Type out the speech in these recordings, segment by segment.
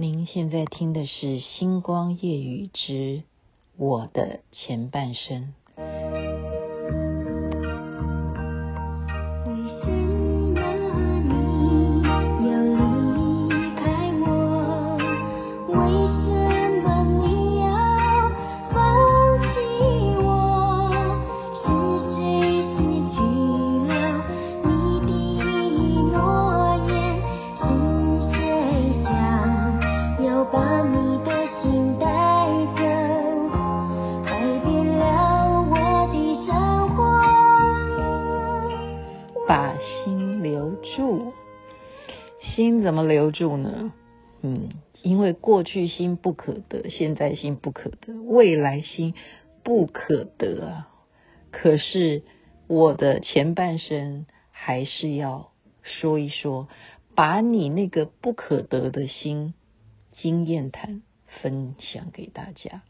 您现在听的是《星光夜雨之我的前半生》。怎么留住呢？嗯，因为过去心不可得，现在心不可得，未来心不可得啊。可是我的前半生还是要说一说，把你那个不可得的心经验谈分享给大家。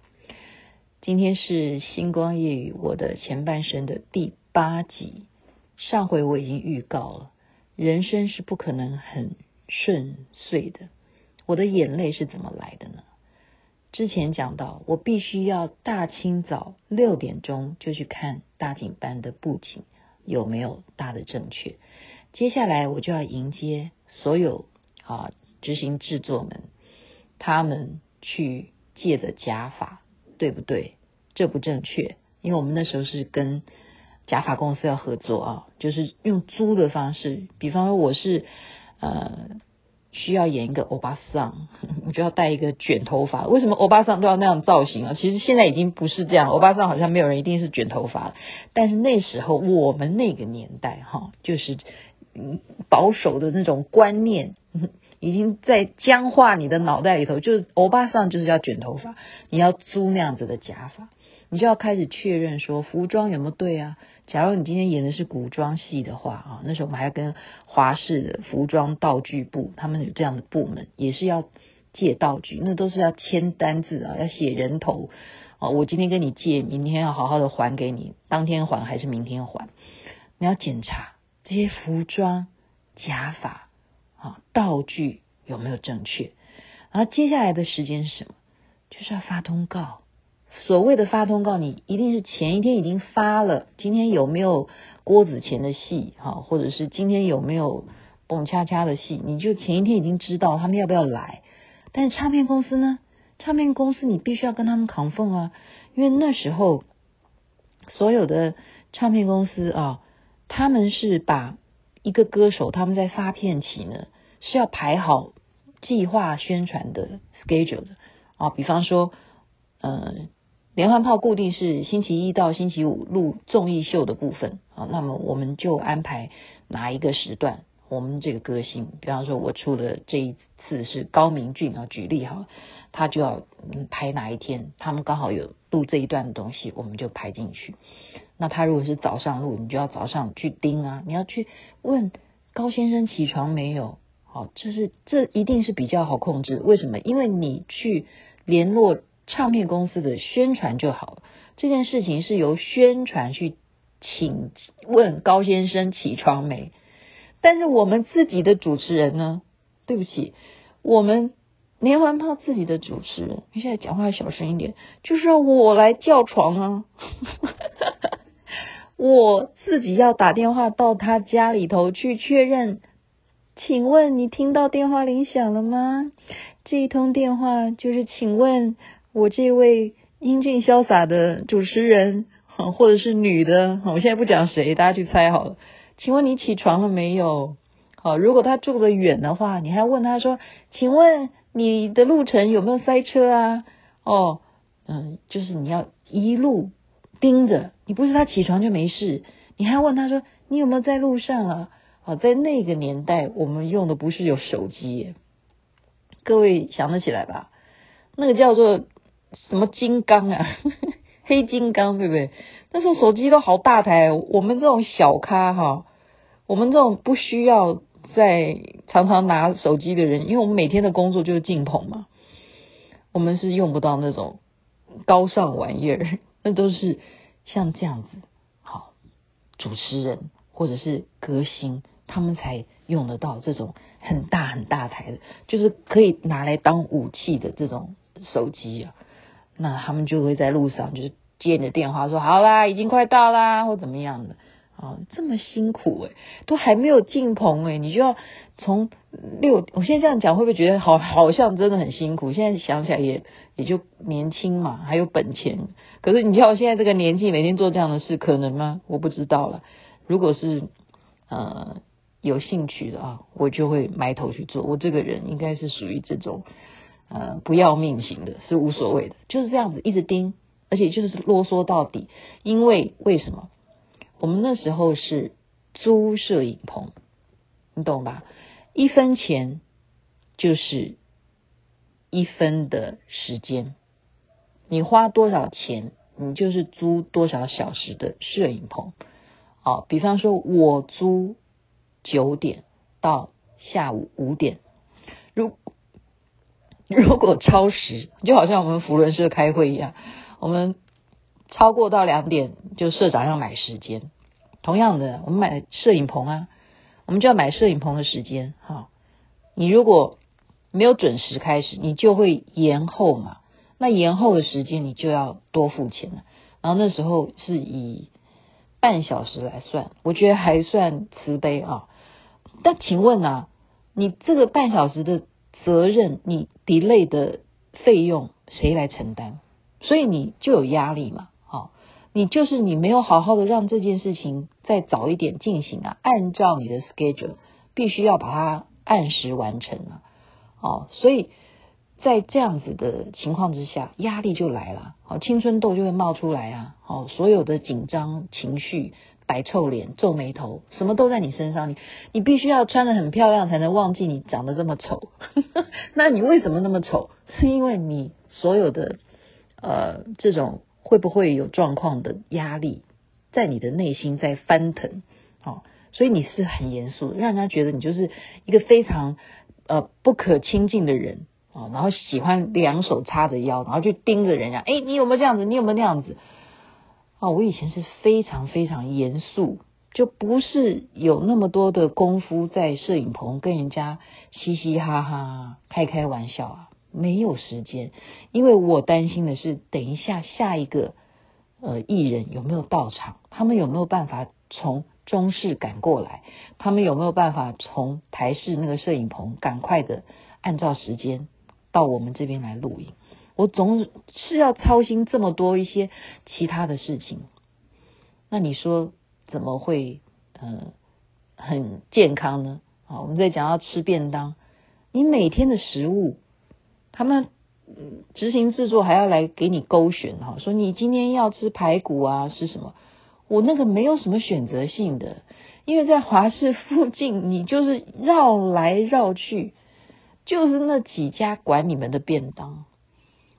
今天是星光夜雨我的前半生的第八集。上回我已经预告了，人生是不可能很顺遂的，我的眼泪是怎么来的呢？之前讲到，我必须要大清早六点钟就去看大景班的布景有没有大的正确。接下来我就要迎接所有啊执行制作们，他们去借的假发对不对？这不正确，因为我们那时候是跟假发公司要合作啊，就是用租的方式，比方说我是。呃，需要演一个欧巴桑，我就要戴一个卷头发。为什么欧巴桑都要那样造型啊？其实现在已经不是这样，欧巴桑好像没有人一定是卷头发。但是那时候我们那个年代哈，就是保守的那种观念 已经在僵化你的脑袋里头，就是欧巴桑就是要卷头发，你要租那样子的假发。你就要开始确认说服装有没有对啊？假如你今天演的是古装戏的话啊，那时候我们还要跟华视的服装道具部，他们有这样的部门，也是要借道具，那都是要签单字啊，要写人头啊。我今天跟你借，明天要好好的还给你，当天还还是明天还？你要检查这些服装、假发啊、道具有没有正确。然后接下来的时间是什么？就是要发通告。所谓的发通告，你一定是前一天已经发了。今天有没有郭子乾的戏？哈，或者是今天有没有蹦恰恰的戏？你就前一天已经知道他们要不要来。但是唱片公司呢？唱片公司你必须要跟他们扛缝啊，因为那时候所有的唱片公司啊，他们是把一个歌手他们在发片期呢是要排好计划宣传的 schedule 的啊，比方说，嗯。连环炮固定是星期一到星期五录综艺秀的部分啊，那么我们就安排哪一个时段，我们这个歌星，比方说我出的这一次是高明骏啊，举例哈，他就要排哪一天，他们刚好有录这一段的东西，我们就排进去。那他如果是早上录，你就要早上去盯啊，你要去问高先生起床没有？好，这是这一定是比较好控制，为什么？因为你去联络。唱片公司的宣传就好了，这件事情是由宣传去请问高先生起床没？但是我们自己的主持人呢？对不起，我们连环炮自己的主持人，你现在讲话小声一点，就是让我来叫床啊！我自己要打电话到他家里头去确认，请问你听到电话铃响了吗？这一通电话就是请问。我这位英俊潇洒的主持人，或者是女的，我现在不讲谁，大家去猜好了。请问你起床了没有？好，如果他住得远的话，你还问他说：“请问你的路程有没有塞车啊？”哦，嗯，就是你要一路盯着，你不是他起床就没事，你还问他说：“你有没有在路上啊？”好，在那个年代，我们用的不是有手机，各位想得起来吧？那个叫做。什么金刚啊，黑金刚对不对？那时候手机都好大台，我们这种小咖哈，我们这种不需要在常常拿手机的人，因为我们每天的工作就是进棚嘛，我们是用不到那种高尚玩意儿，那都是像这样子，好，主持人或者是歌星他们才用得到这种很大很大台的，就是可以拿来当武器的这种手机啊。那他们就会在路上就是接你的电话说好啦，已经快到啦，或怎么样的啊，这么辛苦诶、都还没有进棚诶、你就要从六，我现在这样讲会不会觉得好好像真的很辛苦？现在想起来也也就年轻嘛，还有本钱。可是你叫我现在这个年纪每天做这样的事可能吗？我不知道了。如果是呃。有兴趣的啊，我就会埋头去做。我这个人应该是属于这种呃不要命型的，是无所谓的，就是这样子一直盯，而且就是啰嗦到底。因为为什么？我们那时候是租摄影棚，你懂吧？一分钱就是一分的时间，你花多少钱，你就是租多少小时的摄影棚。好，比方说我租。九点到下午五点，如 如果超时，就好像我们福伦社开会一样，我们超过到两点，就社长要买时间。同样的，我们买摄影棚啊，我们就要买摄影棚的时间。哈，你如果没有准时开始，你就会延后嘛。那延后的时间，你就要多付钱了。然后那时候是以半小时来算，我觉得还算慈悲啊。但请问啊，你这个半小时的责任，你 delay 的费用谁来承担？所以你就有压力嘛，好，你就是你没有好好的让这件事情再早一点进行啊，按照你的 schedule，必须要把它按时完成啊，哦，所以在这样子的情况之下，压力就来了，好，青春痘就会冒出来啊，好，所有的紧张情绪。摆臭脸、皱眉头，什么都在你身上。你你必须要穿得很漂亮，才能忘记你长得这么丑。那你为什么那么丑？是因为你所有的呃这种会不会有状况的压力，在你的内心在翻腾。哦，所以你是很严肃，让人家觉得你就是一个非常呃不可亲近的人啊，然后喜欢两手叉着腰，然后就盯着人家。哎，你有没有这样子？你有没有那样子？哦，我以前是非常非常严肃，就不是有那么多的功夫在摄影棚跟人家嘻嘻哈哈、开开玩笑啊，没有时间，因为我担心的是，等一下下一个呃艺人有没有到场，他们有没有办法从中视赶过来，他们有没有办法从台视那个摄影棚赶快的按照时间到我们这边来录影。我总是要操心这么多一些其他的事情，那你说怎么会呃很健康呢？啊，我们在讲要吃便当，你每天的食物，他们执行制作还要来给你勾选哈，说你今天要吃排骨啊，吃什么？我那个没有什么选择性的，因为在华氏附近，你就是绕来绕去，就是那几家管你们的便当。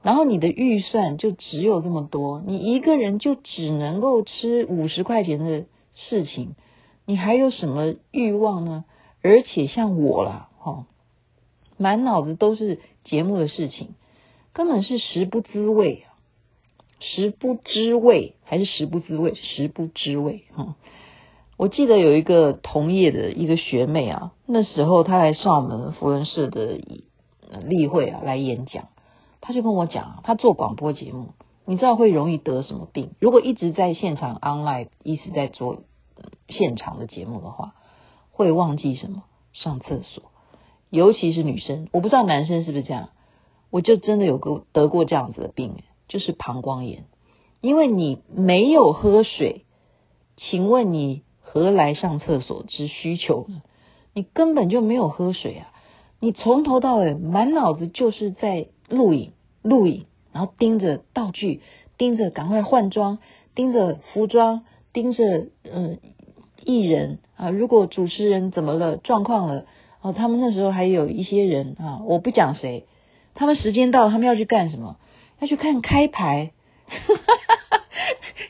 然后你的预算就只有这么多，你一个人就只能够吃五十块钱的事情，你还有什么欲望呢？而且像我啦，哈，满脑子都是节目的事情，根本是食不知味，食不知味还是食不知味？食不知味，哈。我记得有一个同业的一个学妹啊，那时候她来上我们扶轮社的例会啊来演讲。他就跟我讲，他做广播节目，你知道会容易得什么病？如果一直在现场 online，一直在做现场的节目的话，会忘记什么？上厕所，尤其是女生，我不知道男生是不是这样。我就真的有个得过这样子的病，就是膀胱炎，因为你没有喝水，请问你何来上厕所之需求呢？你根本就没有喝水啊！你从头到尾满脑子就是在。录影，录影，然后盯着道具，盯着赶快换装，盯着服装，盯着嗯艺人啊。如果主持人怎么了，状况了，哦，他们那时候还有一些人啊，我不讲谁，他们时间到，他们要去干什么？要去看开牌，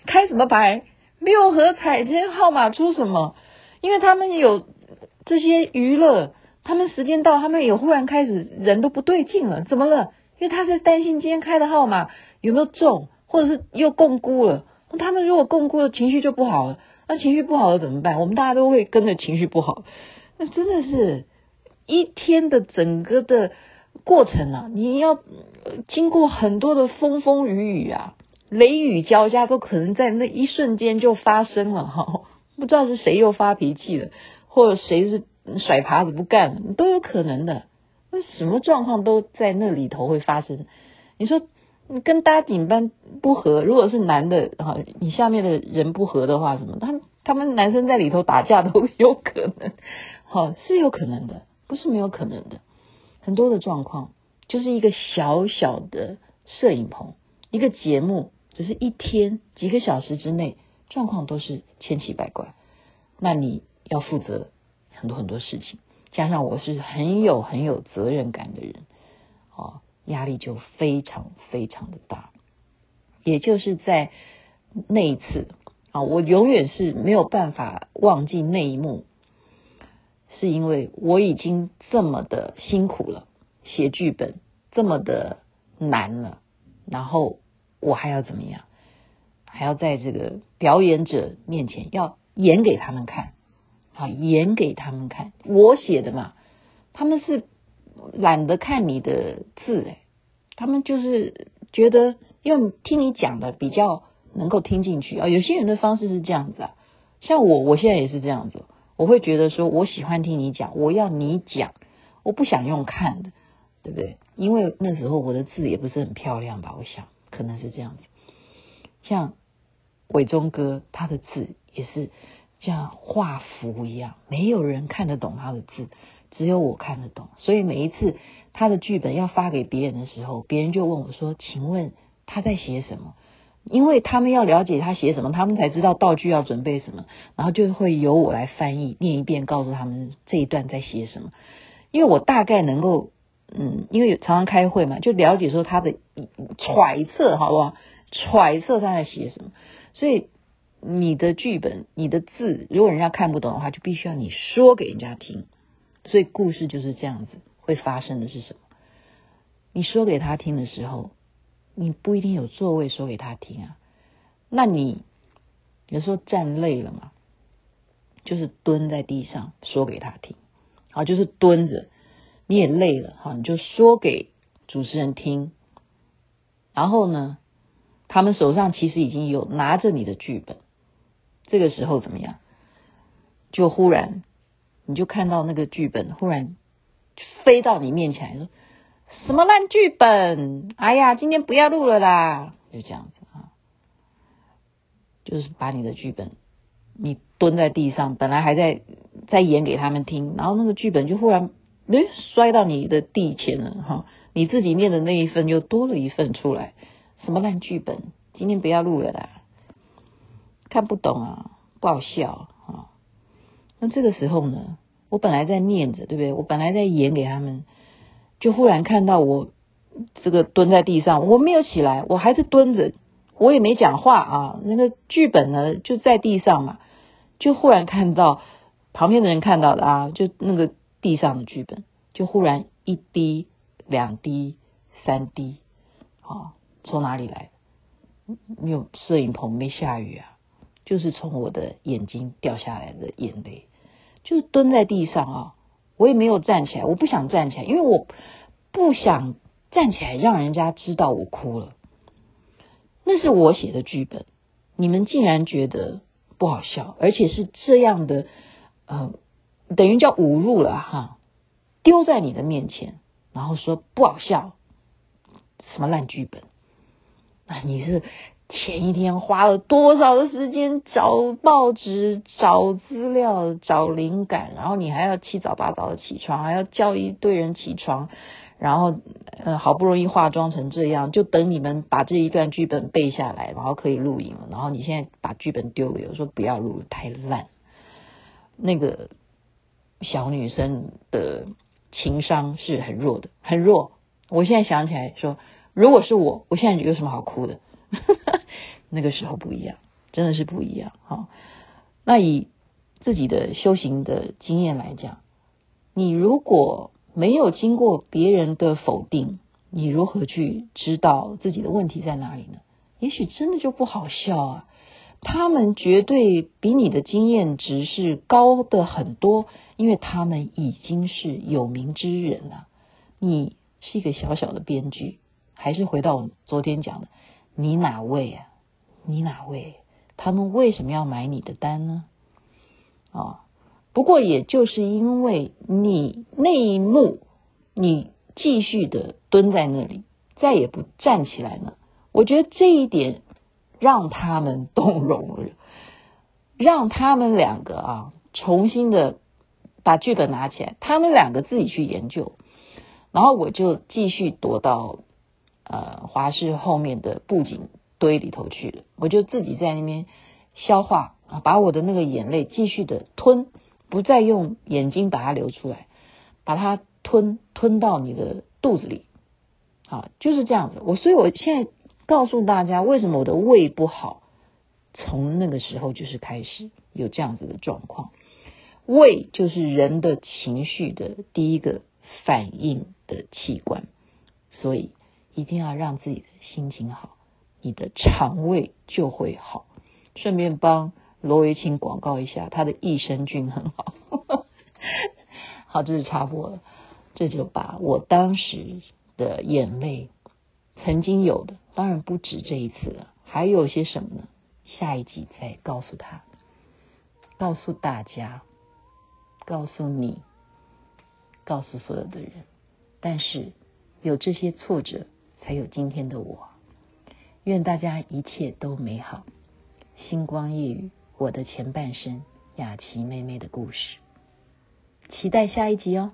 开什么牌？六合彩今天号码出什么？因为他们有这些娱乐，他们时间到，他们也忽然开始人都不对劲了，怎么了？因为他是担心今天开的号码有没有中，或者是又摃龟了。他们如果摃龟了，情绪就不好了。那情绪不好了怎么办？我们大家都会跟着情绪不好，那真的是一天的整个的过程啊，你要经过很多的风风雨雨啊，雷雨交加，都可能在那一瞬间就发生了哈。不知道是谁又发脾气了，或者谁是甩耙子不干，都有可能的。那什么状况都在那里头会发生。你说你跟搭顶班不合，如果是男的哈，你下面的人不合的话，什么他他们男生在里头打架都 有可能，好，是有可能的，不是没有可能的。很多的状况就是一个小小的摄影棚，一个节目，只是一天几个小时之内，状况都是千奇百怪。那你要负责很多很多事情。加上我是很有很有责任感的人，哦，压力就非常非常的大。也就是在那一次啊，我永远是没有办法忘记那一幕，是因为我已经这么的辛苦了，写剧本这么的难了，然后我还要怎么样？还要在这个表演者面前要演给他们看。啊，演给他们看，我写的嘛，他们是懒得看你的字诶，他们就是觉得，因为听你讲的比较能够听进去啊。有些人的方式是这样子啊，像我，我现在也是这样子，我会觉得说我喜欢听你讲，我要你讲，我不想用看的，对不对？因为那时候我的字也不是很漂亮吧，我想可能是这样子。像伟忠哥，他的字也是。像画符一样，没有人看得懂他的字，只有我看得懂。所以每一次他的剧本要发给别人的时候，别人就问我说：“请问他在写什么？”因为他们要了解他写什么，他们才知道道具要准备什么，然后就会由我来翻译，念一遍，告诉他们这一段在写什么。因为我大概能够，嗯，因为常常开会嘛，就了解说他的揣测，好不好？揣测他在写什么，所以。你的剧本，你的字，如果人家看不懂的话，就必须要你说给人家听。所以故事就是这样子，会发生的是什么？你说给他听的时候，你不一定有座位说给他听啊。那你有时候站累了嘛，就是蹲在地上说给他听，好，就是蹲着，你也累了，好，你就说给主持人听。然后呢，他们手上其实已经有拿着你的剧本。这个时候怎么样？就忽然，你就看到那个剧本忽然飞到你面前说：“什么烂剧本？哎呀，今天不要录了啦！”就这样子啊，就是把你的剧本，你蹲在地上，本来还在在演给他们听，然后那个剧本就忽然诶摔到你的地前了哈，你自己念的那一份又多了一份出来，什么烂剧本？今天不要录了啦！看不懂啊，不好笑啊。那这个时候呢，我本来在念着，对不对？我本来在演给他们，就忽然看到我这个蹲在地上，我没有起来，我还是蹲着，我也没讲话啊。那个剧本呢，就在地上嘛，就忽然看到旁边的人看到的啊，就那个地上的剧本，就忽然一滴、两滴、三滴，啊，从哪里来？没有摄影棚，没下雨啊。就是从我的眼睛掉下来的眼泪，就是蹲在地上啊，我也没有站起来，我不想站起来，因为我不想站起来让人家知道我哭了。那是我写的剧本，你们竟然觉得不好笑，而且是这样的，呃，等于叫侮辱了哈，丢在你的面前，然后说不好笑，什么烂剧本，那 你是。前一天花了多少的时间找报纸、找资料、找灵感，然后你还要七早八早的起床，还要叫一堆人起床，然后呃好不容易化妆成这样，就等你们把这一段剧本背下来，然后可以录影了。然后你现在把剧本丢给我，说不要录，太烂。那个小女生的情商是很弱的，很弱。我现在想起来说，如果是我，我现在有什么好哭的？那个时候不一样，真的是不一样。好，那以自己的修行的经验来讲，你如果没有经过别人的否定，你如何去知道自己的问题在哪里呢？也许真的就不好笑啊。他们绝对比你的经验值是高的很多，因为他们已经是有名之人了。你是一个小小的编剧，还是回到我们昨天讲的，你哪位啊？你哪位？他们为什么要买你的单呢？啊、哦，不过也就是因为你那一幕，你继续的蹲在那里，再也不站起来呢。我觉得这一点。让他们动容了，让他们两个啊重新的把剧本拿起来，他们两个自己去研究，然后我就继续躲到呃华视后面的布景堆里头去了，我就自己在那边消化啊，把我的那个眼泪继续的吞，不再用眼睛把它流出来，把它吞吞到你的肚子里，啊，就是这样子。我所以，我现在。告诉大家为什么我的胃不好，从那个时候就是开始有这样子的状况。胃就是人的情绪的第一个反应的器官，所以一定要让自己的心情好，你的肠胃就会好。顺便帮罗维清广告一下，他的益生菌很好。好，这是插播了，这就把我当时的眼泪。曾经有的，当然不止这一次了，还有些什么呢？下一集再告诉他，告诉大家，告诉你，告诉所有的人。但是有这些挫折，才有今天的我。愿大家一切都美好。星光夜雨，我的前半生，雅琪妹妹的故事，期待下一集哦。